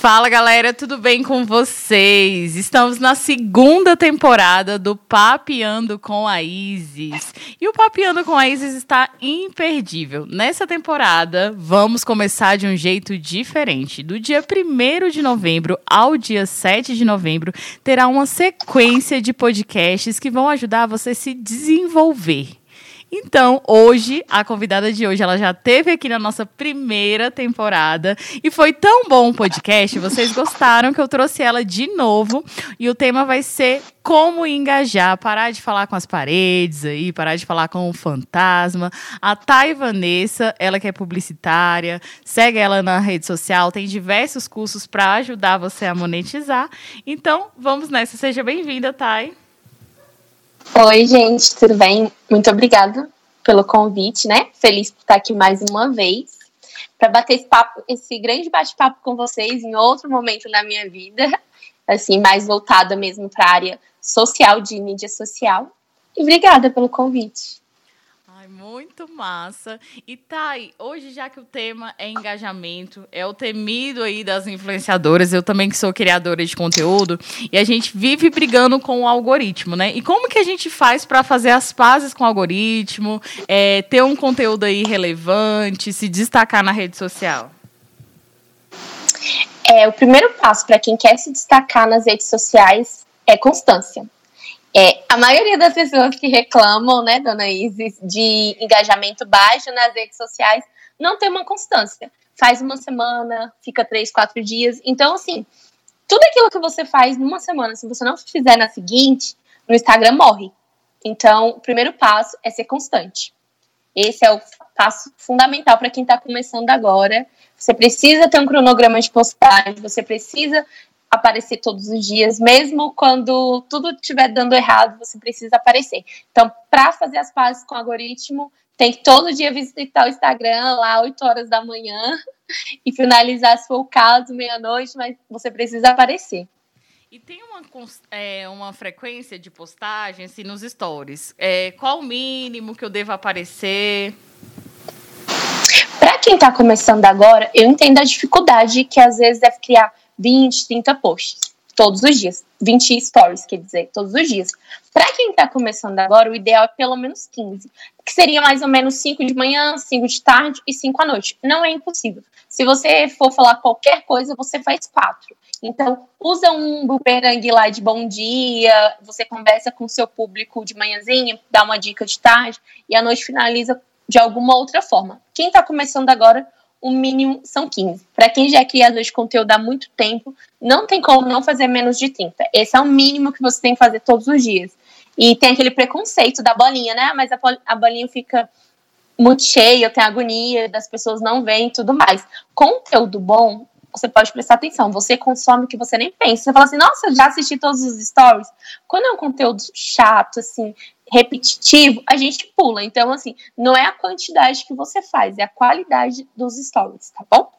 Fala galera, tudo bem com vocês? Estamos na segunda temporada do Papeando com a Isis. E o Papeando com a Isis está imperdível. Nessa temporada, vamos começar de um jeito diferente. Do dia 1 de novembro ao dia 7 de novembro, terá uma sequência de podcasts que vão ajudar você a se desenvolver então, hoje, a convidada de hoje, ela já teve aqui na nossa primeira temporada e foi tão bom o podcast, vocês gostaram que eu trouxe ela de novo e o tema vai ser como engajar, parar de falar com as paredes aí, parar de falar com o fantasma. A Thay Vanessa, ela que é publicitária, segue ela na rede social, tem diversos cursos para ajudar você a monetizar. Então, vamos nessa. Seja bem-vinda, Thay. Oi, gente, tudo bem? Muito obrigada pelo convite, né? Feliz por estar aqui mais uma vez para bater esse papo, esse grande bate-papo com vocês em outro momento da minha vida, assim, mais voltada mesmo para a área social de mídia social. E obrigada pelo convite. Muito massa. E Thay, hoje já que o tema é engajamento, é o temido aí das influenciadoras, eu também que sou criadora de conteúdo, e a gente vive brigando com o algoritmo, né? E como que a gente faz para fazer as pazes com o algoritmo, é, ter um conteúdo aí relevante, se destacar na rede social? É, o primeiro passo para quem quer se destacar nas redes sociais é constância. É, a maioria das pessoas que reclamam, né, dona Isis, de engajamento baixo nas redes sociais, não tem uma constância. Faz uma semana, fica três, quatro dias. Então, assim, tudo aquilo que você faz numa semana, se você não fizer na seguinte, no Instagram morre. Então, o primeiro passo é ser constante. Esse é o passo fundamental para quem está começando agora. Você precisa ter um cronograma de postagem, você precisa aparecer todos os dias, mesmo quando tudo estiver dando errado, você precisa aparecer. Então, para fazer as pazes com o algoritmo, tem que todo dia visitar o Instagram lá 8 horas da manhã e finalizar se for o caso, meia-noite, mas você precisa aparecer. E tem uma, é, uma frequência de postagem assim, nos stories? É, qual o mínimo que eu devo aparecer? Para quem está começando agora, eu entendo a dificuldade que às vezes deve criar 20, 30 posts todos os dias. 20 stories, quer dizer, todos os dias. Para quem está começando agora, o ideal é pelo menos 15, que seria mais ou menos 5 de manhã, 5 de tarde e 5 à noite. Não é impossível. Se você for falar qualquer coisa, você faz 4. Então, usa um boomerang lá de bom dia, você conversa com o seu público de manhãzinha, dá uma dica de tarde, e à noite finaliza de alguma outra forma. Quem está começando agora, o mínimo são 15. Para quem já é criador de conteúdo há muito tempo, não tem como não fazer menos de 30. Esse é o mínimo que você tem que fazer todos os dias. E tem aquele preconceito da bolinha, né? Mas a, bolinha fica muito cheia, tem agonia, das pessoas não veem e tudo mais. Conteúdo bom, você pode prestar atenção. Você consome o que você nem pensa. Você fala assim, nossa, já assisti todos os stories. Quando é um conteúdo chato, assim, repetitivo, a gente pula. Então, assim, não é a quantidade que você faz, é a qualidade dos stories, tá bom?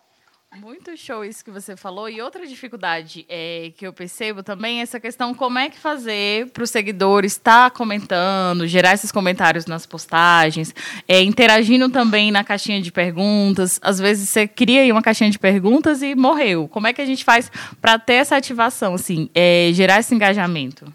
Muito show isso que você falou. E outra dificuldade é, que eu percebo também é essa questão como é que fazer para os seguidores estar comentando, gerar esses comentários nas postagens, é, interagindo também na caixinha de perguntas. Às vezes você cria aí uma caixinha de perguntas e morreu. Como é que a gente faz para ter essa ativação, assim, é, gerar esse engajamento?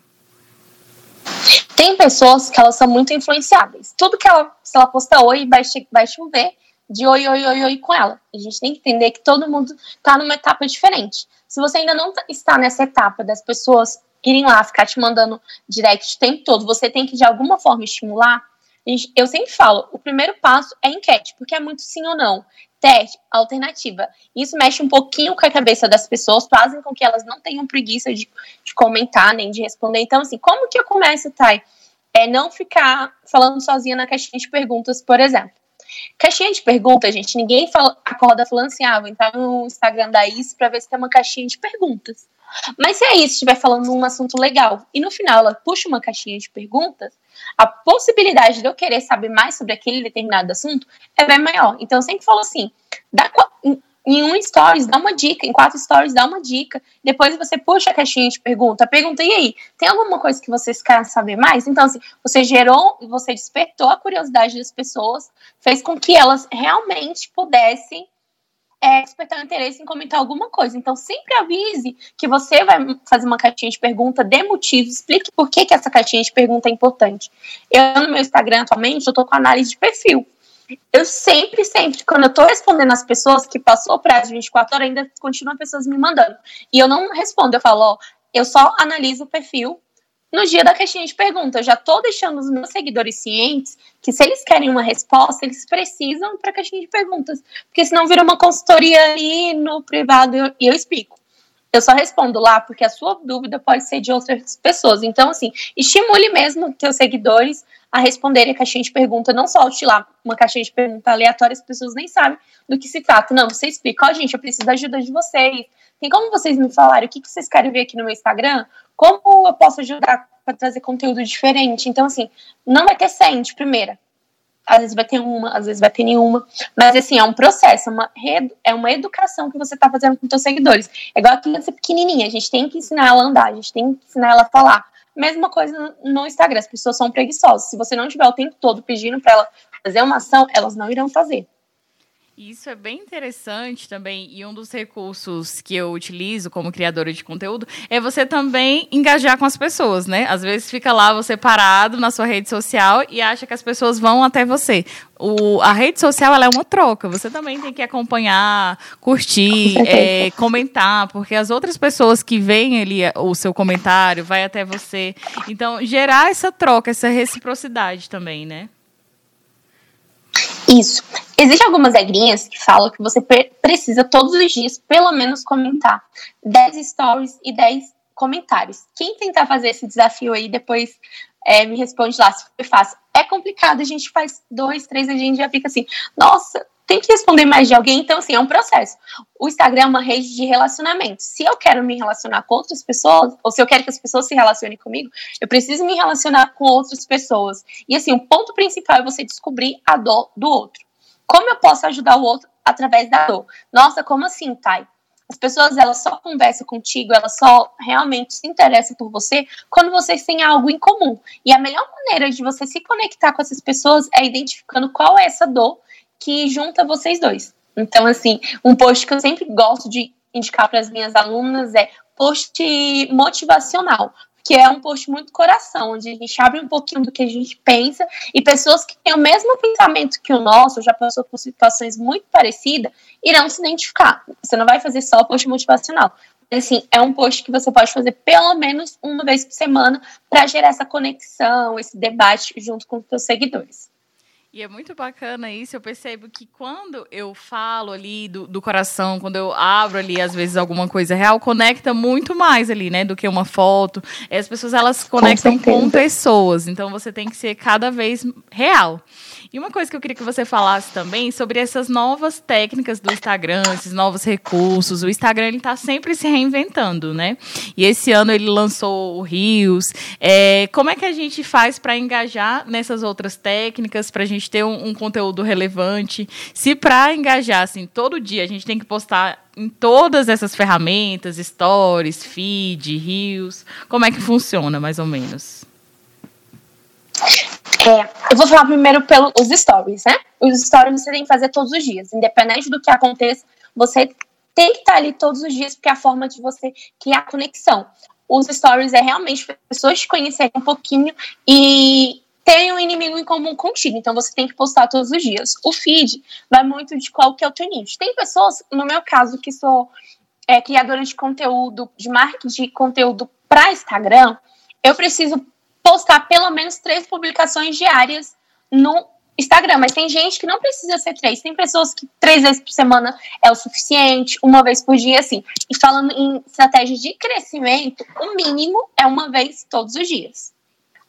Tem pessoas que elas são muito influenciáveis. Tudo que ela, se ela posta oi, vai, vai chover de oi, oi, oi, oi com ela. A gente tem que entender que todo mundo está numa etapa diferente. Se você ainda não está nessa etapa das pessoas irem lá ficar te mandando direct o tempo todo, você tem que de alguma forma estimular. Eu sempre falo, o primeiro passo é enquete, porque é muito sim ou não. Teste, alternativa. Isso mexe um pouquinho com a cabeça das pessoas, fazem com que elas não tenham preguiça de, de comentar, nem de responder. Então, assim, como que eu começo, Thay? É não ficar falando sozinha na caixinha de perguntas, por exemplo. Caixinha de perguntas, gente, ninguém fala, acorda falando assim, ah, vou entrar no Instagram da Is pra ver se tem uma caixinha de perguntas. Mas se a Is estiver falando um assunto legal e no final ela puxa uma caixinha de perguntas, a possibilidade de eu querer saber mais sobre aquele determinado assunto é bem maior. Então eu sempre falo assim, dá, em um stories, dá uma dica, em quatro stories, dá uma dica. Depois você puxa a caixinha de pergunta, pergunta, e aí, tem alguma coisa que vocês querem saber mais? Então, assim, você gerou, você despertou a curiosidade das pessoas, fez com que elas realmente pudessem é, despertar interesse em comentar alguma coisa. Então, sempre avise que você vai fazer uma caixinha de pergunta, dê motivos, explique por que, que essa caixinha de pergunta é importante. Eu, no meu Instagram, atualmente, eu tô com análise de perfil. Eu sempre, sempre, quando eu tô respondendo as pessoas que passou o prazo de 24 horas, ainda continuam pessoas me mandando. E eu não respondo, eu falo, ó, eu só analiso o perfil no dia da caixinha de pergunta. Eu já tô deixando os meus seguidores cientes que se eles querem uma resposta, eles precisam para a caixinha de perguntas. Porque senão vira uma consultoria ali no privado e eu explico. Eu só respondo lá porque a sua dúvida pode ser de outras pessoas. Então, assim, estimule mesmo seus seguidores a responderem a caixinha de pergunta. Não solte lá uma caixinha de pergunta aleatória, as pessoas nem sabem do que se trata. Não, você explica, ó, oh, gente, eu preciso da ajuda de vocês. Tem como vocês me falarem o que, que vocês querem ver aqui no meu Instagram? Como eu posso ajudar para trazer conteúdo diferente? Então, assim, não vai ter 100 de primeira. Às vezes vai ter uma, às vezes vai ter nenhuma. Mas, assim, é um processo, é uma, é uma educação que você está fazendo com seus seguidores. É igual a criança pequenininha, a gente tem que ensinar ela a andar, a gente tem que ensinar ela a falar. Mesma coisa no Instagram, as pessoas são preguiçosas. Se você não tiver o tempo todo pedindo para ela fazer uma ação, elas não irão fazer. Isso é bem interessante também, e um dos recursos que eu utilizo como criadora de conteúdo é você também engajar com as pessoas, né? Às vezes fica lá você parado na sua rede social e acha que as pessoas vão até você. O, a rede social ela é uma troca, você também tem que acompanhar, curtir, é, comentar, porque as outras pessoas que veem ali o seu comentário vai até você. Então, gerar essa troca, essa reciprocidade também, né? Isso. Existem algumas regrinhas que falam que você precisa todos os dias, pelo menos, comentar 10 stories e 10 comentários. Quem tentar fazer esse desafio aí, depois é, me responde lá se foi fácil. É complicado, a gente faz dois, três, a gente já fica assim, nossa, tem que responder mais de alguém, então assim, é um processo. O Instagram é uma rede de relacionamento. Se eu quero me relacionar com outras pessoas, ou se eu quero que as pessoas se relacionem comigo, eu preciso me relacionar com outras pessoas. E assim, o ponto principal é você descobrir a dor do outro. Como eu posso ajudar o outro através da dor? Nossa, como assim, Thay? As pessoas elas só conversam contigo, elas só realmente se interessam por você quando vocês têm algo em comum. E a melhor maneira de você se conectar com essas pessoas é identificando qual é essa dor que junta vocês dois. Então, assim, um post que eu sempre gosto de indicar para as minhas alunas é post motivacional, que é um post muito coração, onde a gente abre um pouquinho do que a gente pensa e pessoas que têm o mesmo pensamento que o nosso, já passou por situações muito parecidas, irão se identificar. Você não vai fazer só post motivacional. Assim, é um post que você pode fazer pelo menos uma vez por semana para gerar essa conexão, esse debate junto com os seus seguidores. E é muito bacana isso. Eu percebo que quando eu falo ali do, do, coração, quando eu abro ali, às vezes, alguma coisa real, conecta muito mais ali, né? Do que uma foto. E as pessoas, elas conectam com, com pessoas. Então, você tem que ser cada vez real. E uma coisa que eu queria que você falasse também sobre essas novas técnicas do Instagram, esses novos recursos. O Instagram ele está sempre se reinventando, né? E esse ano ele lançou o Rios. É, como é que a gente faz para engajar nessas outras técnicas, para a gente ter um, um conteúdo relevante? Se para engajar, assim, todo dia a gente tem que postar em todas essas ferramentas, stories, feed, rios, como é que funciona mais ou menos? É, eu vou falar primeiro pelos stories, né? Os stories você tem que fazer todos os dias, independente do que aconteça, você tem que estar ali todos os dias, porque é a forma de você criar conexão. Os stories é realmente pessoas te conhecerem um pouquinho e terem um inimigo em comum contigo. Então você tem que postar todos os dias. O feed vai muito de qual que é o teu nicho. Tem pessoas, no meu caso, que sou é, criadora de conteúdo, de marketing de conteúdo para Instagram, eu preciso postar pelo menos três publicações diárias no Instagram, mas tem gente que não precisa ser três. Tem pessoas que três vezes por semana é o suficiente, uma vez por dia, assim. E falando em estratégia de crescimento, o mínimo é uma vez todos os dias.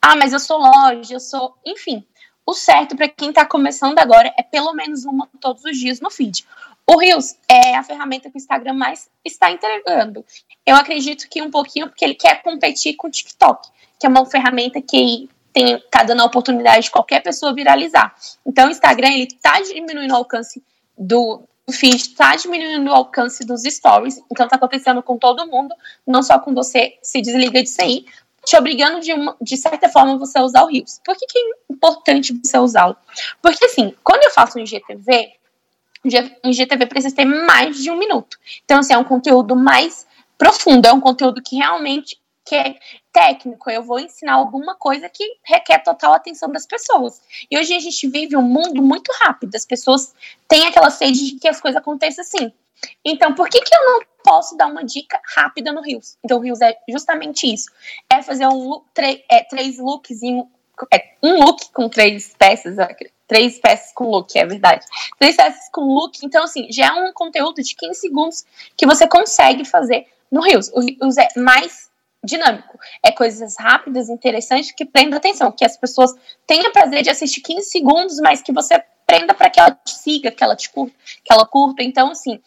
Ah, mas eu sou loja, eu sou. Enfim, o certo para quem está começando agora é pelo menos uma todos os dias no feed. O Reels é a ferramenta que o Instagram mais está entregando. Eu acredito que um pouquinho porque ele quer competir com o TikTok que é uma ferramenta que tem, tá dando a oportunidade de qualquer pessoa viralizar. Então, o Instagram, ele tá diminuindo o alcance do feed, está diminuindo o alcance dos stories. Então, tá acontecendo com todo mundo, não só com você, se desliga disso aí, te obrigando de, uma, de certa forma você a usar o Reels. Por que, que é importante você usá-lo? Porque, assim, quando eu faço um IGTV, um IGTV precisa ter mais de um minuto. Então, assim, é um conteúdo mais profundo, é um conteúdo que realmente que é técnico, eu vou ensinar alguma coisa que requer total atenção das pessoas. E hoje a gente vive um mundo muito rápido, as pessoas têm aquela sede de que as coisas aconteçam assim. Então, por que, que eu não posso dar uma dica rápida no Rios? Então, o Rios é justamente isso: é fazer um é, três looks em é, um look com três peças, três peças com look, é verdade. Três peças com look, então assim, já é um conteúdo de 15 segundos que você consegue fazer no Reels. O Reels é mais dinâmico, é coisas rápidas, interessantes, que prendam atenção, que as pessoas tenham prazer de assistir 15 segundos, mas que você prenda para que ela te siga, que ela te curta, que ela curta. Então, assim,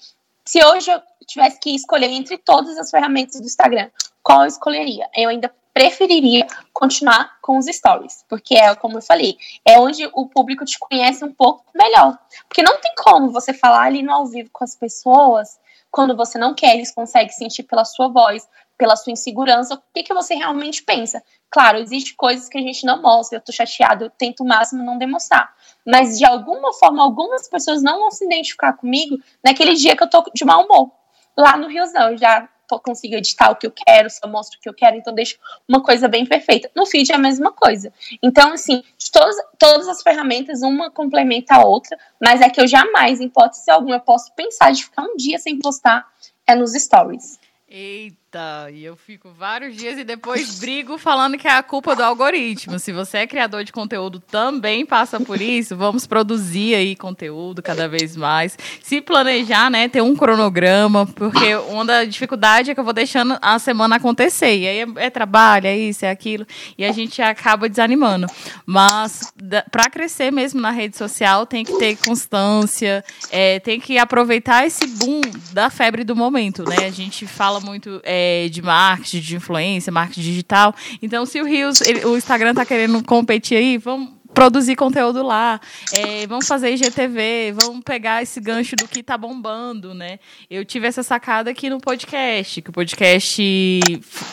se hoje eu tivesse que escolher entre todas as ferramentas do Instagram, qual eu escolheria? Eu ainda preferiria continuar com os stories, porque é como eu falei, é onde o público te conhece um pouco melhor. Porque não tem como você falar ali no ao vivo com as pessoas quando você não quer, eles conseguem sentir pela sua voz, pela sua insegurança, o que, que você realmente pensa. Claro, existe coisas que a gente não mostra, eu tô chateada, eu tento o máximo não demonstrar. Mas de alguma forma, algumas pessoas não vão se identificar comigo naquele dia que eu tô de mau humor. Lá no Rio, não, eu já consigo editar o que eu quero, só mostro o que eu quero, então deixo uma coisa bem perfeita. No feed é a mesma coisa. Então, assim, de todas, todas as ferramentas, uma complementa a outra, mas é que eu jamais, em hipótese alguma, eu posso pensar de ficar um dia sem postar é nos stories. Eita, e eu fico vários dias e depois brigo falando que é a culpa do algoritmo. Se você é criador de conteúdo, também passa por isso. Vamos produzir aí conteúdo cada vez mais. Se planejar, né, ter um cronograma, porque uma da dificuldade é que eu vou deixando a semana acontecer. E aí é, é trabalho, é isso, é aquilo, e a gente acaba desanimando. Mas para crescer mesmo na rede social, tem que ter constância, é, tem que aproveitar esse boom da febre do momento, né? A gente fala muito é, de marketing, de influência, marketing digital. Então, se o Rios, ele, o Instagram tá querendo competir aí, vamos produzir conteúdo lá, é, vamos fazer IGTV, vamos pegar esse gancho do que tá bombando, né? Eu tive essa sacada aqui no podcast, que o podcast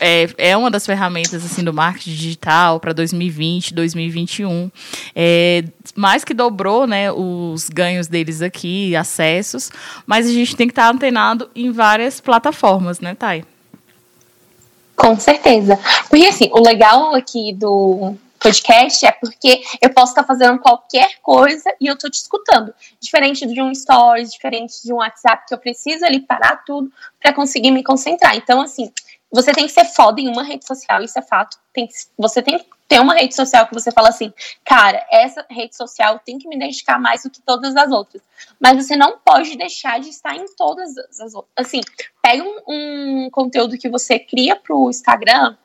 é, é uma das ferramentas assim do marketing digital para 2020, 2021. É, mais que dobrou, né, os ganhos deles aqui, acessos, mas a gente tem que estar tá antenado em várias plataformas, né, Thay? Com certeza. Porque assim, o legal aqui do podcast é porque eu posso estar fazendo qualquer coisa e eu estou te escutando. Diferente de um stories, diferente de um WhatsApp, que eu preciso ali parar tudo para conseguir me concentrar. Então, assim, você tem que ser foda em uma rede social, isso é fato. Tem que, você tem que ter uma rede social que você fala assim, cara, essa rede social tem que me dedicar mais do que todas as outras. Mas você não pode deixar de estar em todas as outras. Assim, pega um, um conteúdo que você cria pro Instagram,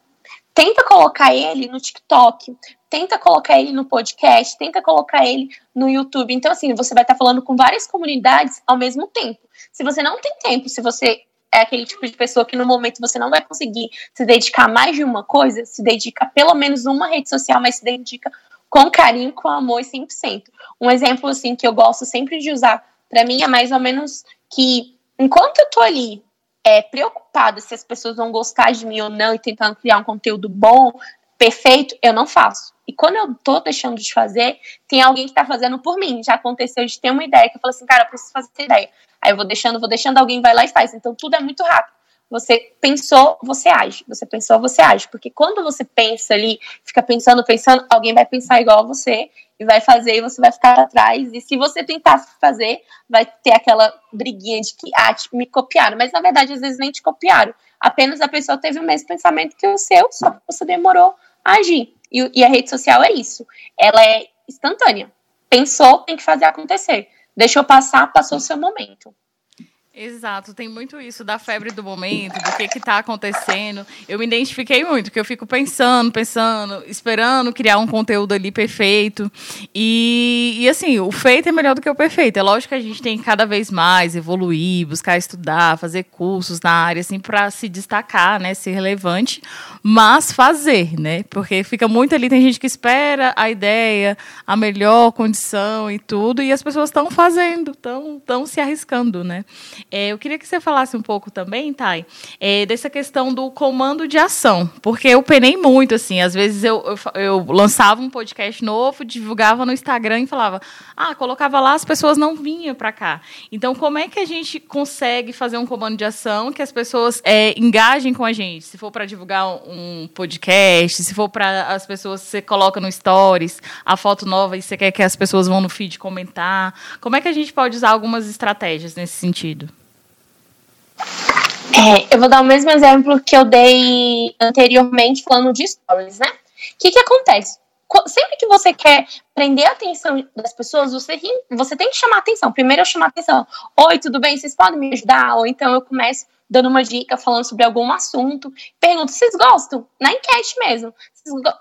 tenta colocar ele no TikTok, tenta colocar ele no podcast, tenta colocar ele no YouTube. Então, assim, você vai estar falando com várias comunidades ao mesmo tempo. Se você não tem tempo, se você é aquele tipo de pessoa que no momento você não vai conseguir se dedicar mais de uma coisa, se dedica pelo menos uma rede social, mas se dedica com carinho, com amor e 100%. Um exemplo, assim, que eu gosto sempre de usar para mim é mais ou menos que enquanto eu tô ali é, preocupada se as pessoas vão gostar de mim ou não e tentando criar um conteúdo bom, perfeito, eu não faço. E quando eu tô deixando de fazer, tem alguém que tá fazendo por mim. Já aconteceu de ter uma ideia que eu falo assim, cara, eu preciso fazer essa ideia. Aí eu vou deixando, vou deixando, alguém vai lá e faz. Então tudo é muito rápido. Você pensou, você age. Você pensou, você age. Porque quando você pensa ali, fica pensando, pensando, alguém vai pensar igual a você e vai fazer e você vai ficar atrás. E se você tentar fazer, vai ter aquela briguinha de que, ah, me copiaram. Mas na verdade, às vezes nem te copiaram. Apenas a pessoa teve o mesmo pensamento que o seu, só que você demorou a agir. E, e a rede social é isso. Ela é instantânea. Pensou, tem que fazer acontecer. Deixou passar, passou o seu momento. Exato, tem muito isso da febre do momento, do que está acontecendo. Eu me identifiquei muito, porque eu fico pensando, pensando, esperando criar um conteúdo ali perfeito. E, e assim, o feito é melhor do que o perfeito. É lógico que a gente tem que cada vez mais evoluir, buscar estudar, fazer cursos na área, assim, para se destacar, né, ser relevante, mas fazer, né? Porque fica muito ali, tem gente que espera a ideia, a melhor condição e tudo, e as pessoas estão fazendo, estão se arriscando, né? É, eu queria que você falasse um pouco também, Thay, é, dessa questão do comando de ação, porque eu penei muito, assim, às vezes eu, eu, eu, lançava um podcast novo, divulgava no Instagram e falava, ah, colocava lá, as pessoas não vinham para cá. Então, como é que a gente consegue fazer um comando de ação que as pessoas é, engajem com a gente? Se for para divulgar um podcast, se for para as pessoas, você coloca no Stories a foto nova e você quer que as pessoas vão no feed comentar. Como é que a gente pode usar algumas estratégias nesse sentido? É, eu vou dar o mesmo exemplo que eu dei anteriormente falando de stories, né? O que, que acontece? Sempre que você quer prender a atenção das pessoas, você, você tem que chamar atenção. Primeiro eu chamo atenção. Oi, tudo bem? Vocês podem me ajudar? Ou então eu começo dando uma dica, falando sobre algum assunto. Pergunto, vocês gostam? Na enquete mesmo.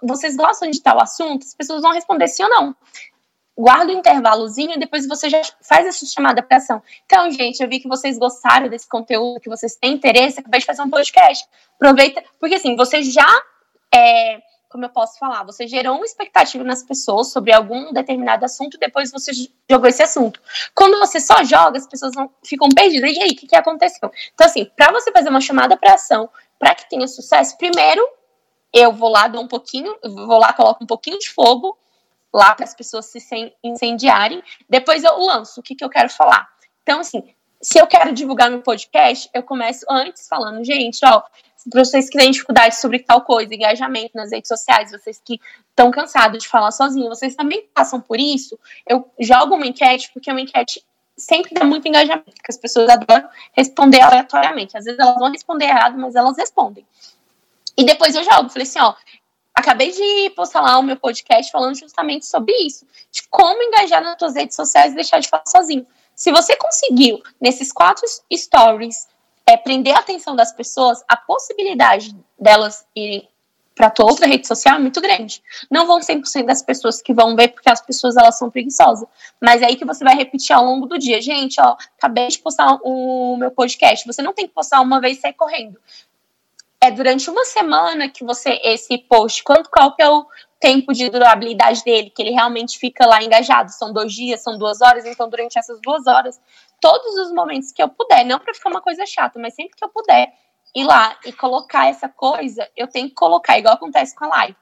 Vocês gostam de tal assunto? As pessoas vão responder sim ou não guarda o um intervalozinho e depois você já faz essa chamada para ação. Então, gente, eu vi que vocês gostaram desse conteúdo, que vocês têm interesse, acabei de fazer um podcast. Aproveita, porque assim, você já é, como eu posso falar, você gerou uma expectativa nas pessoas sobre algum determinado assunto, depois você jogou esse assunto. Quando você só joga, as pessoas não, ficam perdidas. E aí, o que, que aconteceu? Então, assim, para você fazer uma chamada para ação, para que tenha sucesso, primeiro eu vou lá, dou um pouquinho, vou lá, coloco um pouquinho de fogo lá para as pessoas se incendiarem. Depois eu lanço o que, que eu quero falar. Então, assim, se eu quero divulgar meu podcast, eu começo antes falando, gente, ó, para vocês que têm dificuldade sobre tal coisa, engajamento nas redes sociais, vocês que estão cansados de falar sozinho, vocês também passam por isso, eu jogo uma enquete, porque uma enquete sempre dá muito engajamento, porque as pessoas adoram responder aleatoriamente. Às vezes elas vão responder errado, mas elas respondem. E depois eu jogo, falei assim, ó, acabei de postar lá o meu podcast falando justamente sobre isso, de como engajar nas suas redes sociais e deixar de falar sozinho. Se você conseguiu, nesses quatro stories, é, prender a atenção das pessoas, a possibilidade delas irem para tua outra rede social é muito grande. Não vão 100% das pessoas que vão ver, porque as pessoas elas são preguiçosas. Mas é aí que você vai repetir ao longo do dia. Gente, ó, acabei de postar o meu podcast. Você não tem que postar uma vez e sair correndo é durante uma semana que você, esse post, quanto, qual que é o tempo de durabilidade dele, que ele realmente fica lá engajado. São dois dias, são duas horas, então durante essas duas horas, todos os momentos que eu puder, não para ficar uma coisa chata, mas sempre que eu puder ir lá e colocar essa coisa, eu tenho que colocar, igual acontece com a live.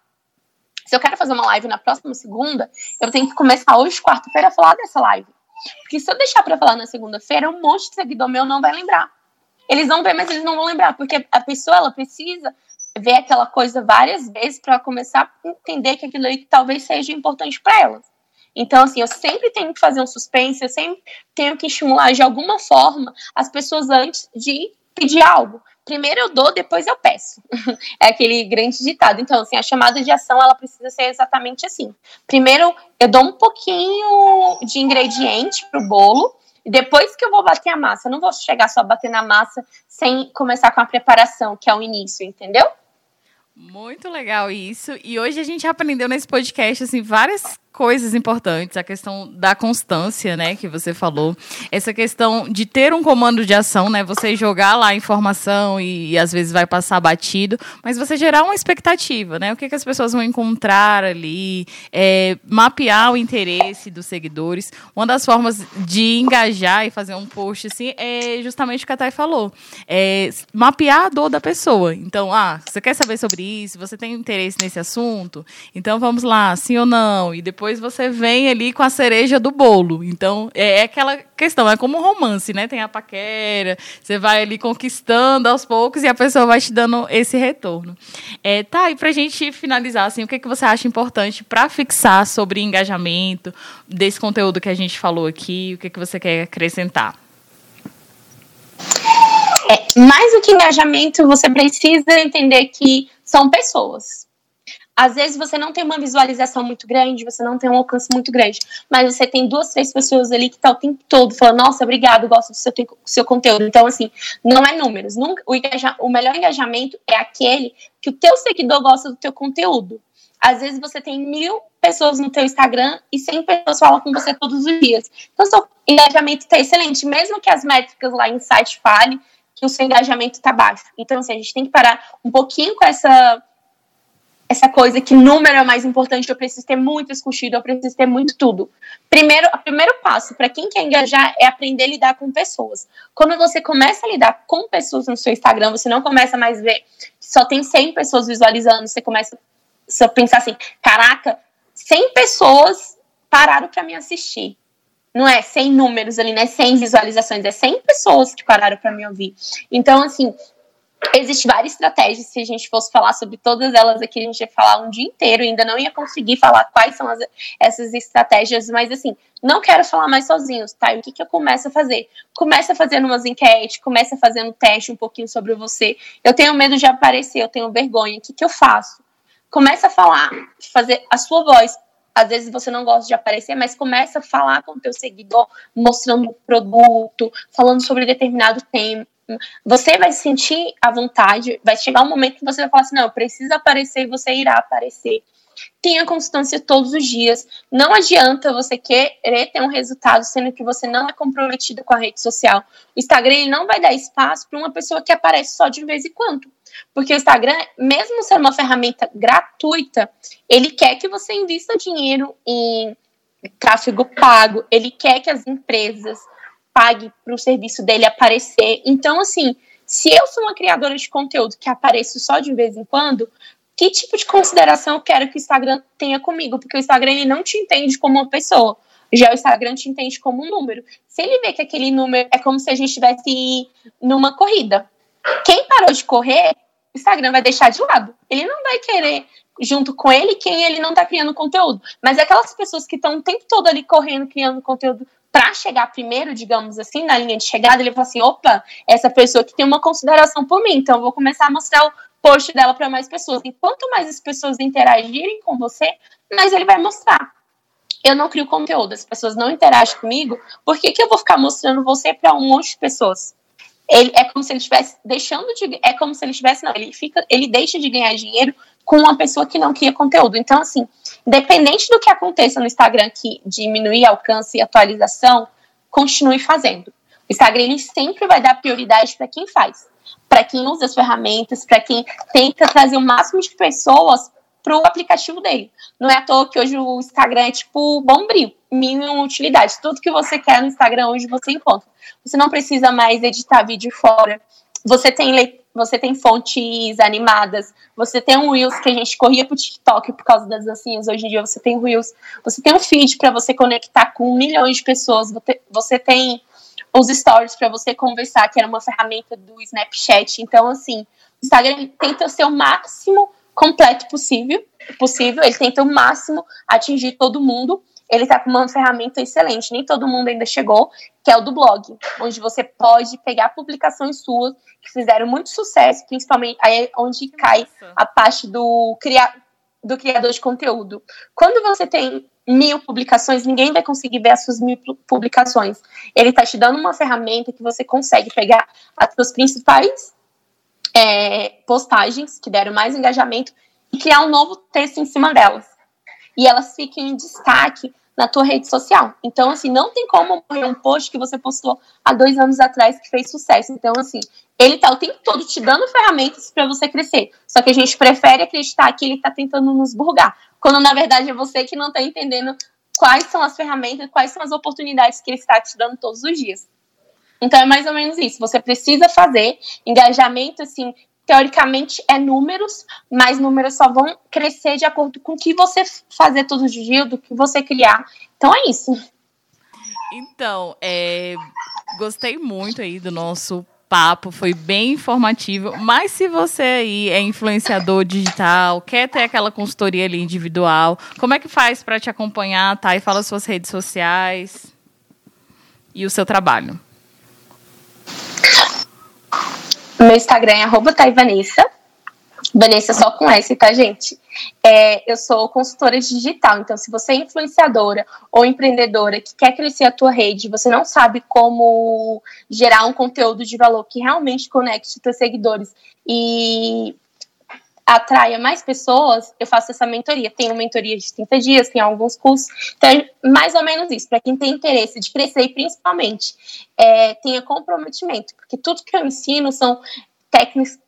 Se eu quero fazer uma live na próxima segunda, eu tenho que começar hoje, quarta-feira, a falar dessa live. Porque se eu deixar para falar na segunda-feira, um monte de seguidor meu não vai lembrar. Eles vão ver, mas eles não vão lembrar, porque a pessoa ela precisa ver aquela coisa várias vezes para começar a entender que aquilo ali talvez seja importante para elas. Então, assim, eu sempre tenho que fazer um suspense, eu sempre tenho que estimular de alguma forma as pessoas antes de pedir algo. Primeiro eu dou, depois eu peço. é aquele grande ditado. Então, assim, a chamada de ação, ela precisa ser exatamente assim. Primeiro eu dou um pouquinho de ingrediente pro bolo, depois que eu vou bater a massa, eu não vou chegar só bater na massa sem começar com a preparação, que é o início, entendeu? Muito legal isso. E hoje a gente aprendeu nesse podcast assim várias coisas importantes, a questão da constância, né, que você falou, essa questão de ter um comando de ação, né, você jogar lá a informação e, e às vezes vai passar batido, mas você gerar uma expectativa, né, o que, que as pessoas vão encontrar ali, é, mapear o interesse dos seguidores. Uma das formas de engajar e fazer um post assim é justamente o que a Thay falou, é mapear a dor da pessoa. Então, ah, você quer saber sobre isso? Você tem interesse nesse assunto? Então vamos lá, sim ou não? E depois depois você vem ali com a cereja do bolo. Então, é, é aquela questão, é como um romance, né? Tem a paquera, você vai ali conquistando aos poucos e a pessoa vai te dando esse retorno. É, tá, e pra gente finalizar, assim, o que, que você acha importante para fixar sobre engajamento desse conteúdo que a gente falou aqui? O que, que você quer acrescentar? É, mais do que engajamento, você precisa entender que são pessoas às vezes você não tem uma visualização muito grande, você não tem um alcance muito grande, mas você tem duas, três pessoas ali que tá o tempo todo falando, nossa, obrigado, gosto do seu, seu conteúdo. Então, assim, não é números. Nunca, o, engaja, o melhor engajamento é aquele que o teu seguidor gosta do teu conteúdo. Às vezes você tem mil pessoas no teu Instagram e 100 pessoas falam com você todos os dias. Então, seu engajamento está excelente, mesmo que as métricas lá em site falem que o seu engajamento está baixo. Então, assim, a gente tem que parar um pouquinho com essa essa coisa que número é mais importante, eu preciso ter muito escutido, eu preciso ter muito tudo. Primeiro, o primeiro passo para quem quer engajar é aprender a lidar com pessoas. Quando você começa a lidar com pessoas no seu Instagram, você não começa mais a ver só tem 100 pessoas visualizando, você começa a pensar assim: caraca, 100 pessoas pararam para me assistir. Não é 100 números ali, né? 100 visualizações, é 100 pessoas que pararam para me ouvir. Então, assim, Existem várias estratégias, se a gente fosse falar sobre todas elas aqui, a gente ia falar um dia inteiro, ainda não ia conseguir falar quais são as, essas estratégias, mas assim, não quero falar mais sozinhos, tá? E o que, que eu começo a fazer? Começa fazendo umas enquetes, começa fazendo teste um pouquinho sobre você. Eu tenho medo de aparecer, eu tenho vergonha, o que, que eu faço? Começa a falar, fazer a sua voz. Às vezes você não gosta de aparecer, mas começa a falar com o teu seguidor, mostrando o produto, falando sobre determinado tema você vai sentir a vontade, vai chegar um momento que você vai falar assim: não, eu preciso aparecer e você irá aparecer. Tenha constância todos os dias. Não adianta você querer ter um resultado sendo que você não é comprometido com a rede social. O Instagram ele não vai dar espaço para uma pessoa que aparece só de vez em quando. Porque o Instagram, mesmo sendo uma ferramenta gratuita, ele quer que você invista dinheiro em tráfego pago, ele quer que as empresas pague para o serviço dele aparecer. Então, assim, se eu sou uma criadora de conteúdo que apareço só de vez em quando, que tipo de consideração eu quero que o Instagram tenha comigo? Porque o Instagram ele não te entende como uma pessoa. Já o Instagram te entende como um número. Se ele vê que aquele número é como se a gente estivesse numa corrida. Quem parou de correr, o Instagram vai deixar de lado. Ele não vai querer junto com ele quem ele não está criando conteúdo. Mas aquelas pessoas que estão o tempo todo ali correndo, criando conteúdo para chegar primeiro, digamos assim, na linha de chegada, ele fala assim: opa, essa pessoa que tem uma consideração por mim, então vou começar a mostrar o post dela para mais pessoas. E quanto mais as pessoas interagirem com você, mais ele vai mostrar. Eu não crio conteúdo, as pessoas não interagem comigo, por que, que eu vou ficar mostrando você para um monte de pessoas? Ele é como se ele estivesse deixando de. É como se ele estivesse. Não, ele fica. Ele deixa de ganhar dinheiro com uma pessoa que não cria conteúdo. Então, assim, independente do que aconteça no Instagram que diminuir alcance e atualização, continue fazendo. O Instagram ele sempre vai dar prioridade para quem faz, para quem usa as ferramentas, para quem tenta trazer o máximo de pessoas para o aplicativo dele. Não é à toa que hoje o Instagram é tipo bombril, mínima utilidade. Tudo que você quer no Instagram hoje você encontra. Você não precisa mais editar vídeo fora. Você tem você tem fontes animadas, você tem um Reels que a gente corria pro TikTok por causa das dancinhas, hoje em dia você tem Reels, você tem um feed para você conectar com milhões de pessoas, você tem os stories para você conversar, que era uma ferramenta do Snapchat. Então, assim, o Instagram tenta ser o máximo completo possível, possível, ele tenta o máximo atingir todo mundo ele está com uma ferramenta excelente, nem todo mundo ainda chegou, que é o do blog, onde você pode pegar publicações suas que fizeram muito sucesso, principalmente aí é onde cai a parte do, cria, do criador de conteúdo. Quando você tem mil publicações, ninguém vai conseguir ver as suas mil publicações. Ele está te dando uma ferramenta que você consegue pegar as suas principais é, postagens que deram mais engajamento e criar um novo texto em cima delas. E elas fiquem em destaque na tua rede social. Então, assim, não tem como morrer um post que você postou há dois anos atrás que fez sucesso. Então, assim, ele tá o tempo todo te dando ferramentas para você crescer. Só que a gente prefere acreditar que ele tá tentando nos burgar. Quando, na verdade, é você que não tá entendendo quais são as ferramentas, quais são as oportunidades que ele está te dando todos os dias. Então é mais ou menos isso. Você precisa fazer engajamento, assim, teoricamente é números, mas números só vão crescer de acordo com o que você fazer todos os dias, do que você criar. Então é isso. Então, é, gostei muito aí do nosso papo, foi bem informativo. Mas se você aí é influenciador digital, quer ter aquela consultoria ali individual, como é que faz para te acompanhar, tá? E fala suas redes sociais e o seu trabalho. Meu Instagram é arroba Vanessa. Vanessa só com S, tá, gente? É, eu sou consultora digital, então se você é influenciadora ou empreendedora que quer crescer a tua rede, você não sabe como gerar um conteúdo de valor que realmente conecte os teus seguidores e atraia mais pessoas, eu faço essa mentoria. Uma mentoria de 30 dias, tem alguns cursos. Então, é mais ou menos isso, para quem tem interesse de crescer principalmente é, tenha comprometimento, porque tudo que eu ensino são técnicas,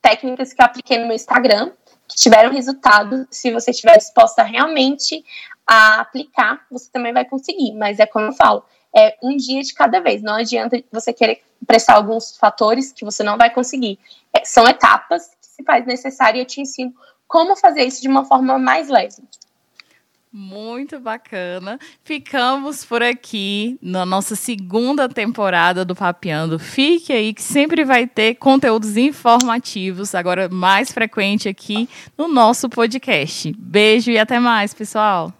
técnicas que eu apliquei no meu Instagram, que tiveram resultado. Se você estiver disposta realmente a aplicar, você também vai conseguir. Mas é como eu falo, é um dia de cada vez. Não adianta você querer prestar alguns fatores que você não vai conseguir. É, são etapas se faz necessário e eu te ensino como fazer isso de uma forma mais leve. Muito bacana. Ficamos por aqui na nossa segunda temporada do Papeando. Fique aí que sempre vai ter conteúdos informativos, agora mais frequente aqui no nosso podcast. Beijo e até mais, pessoal.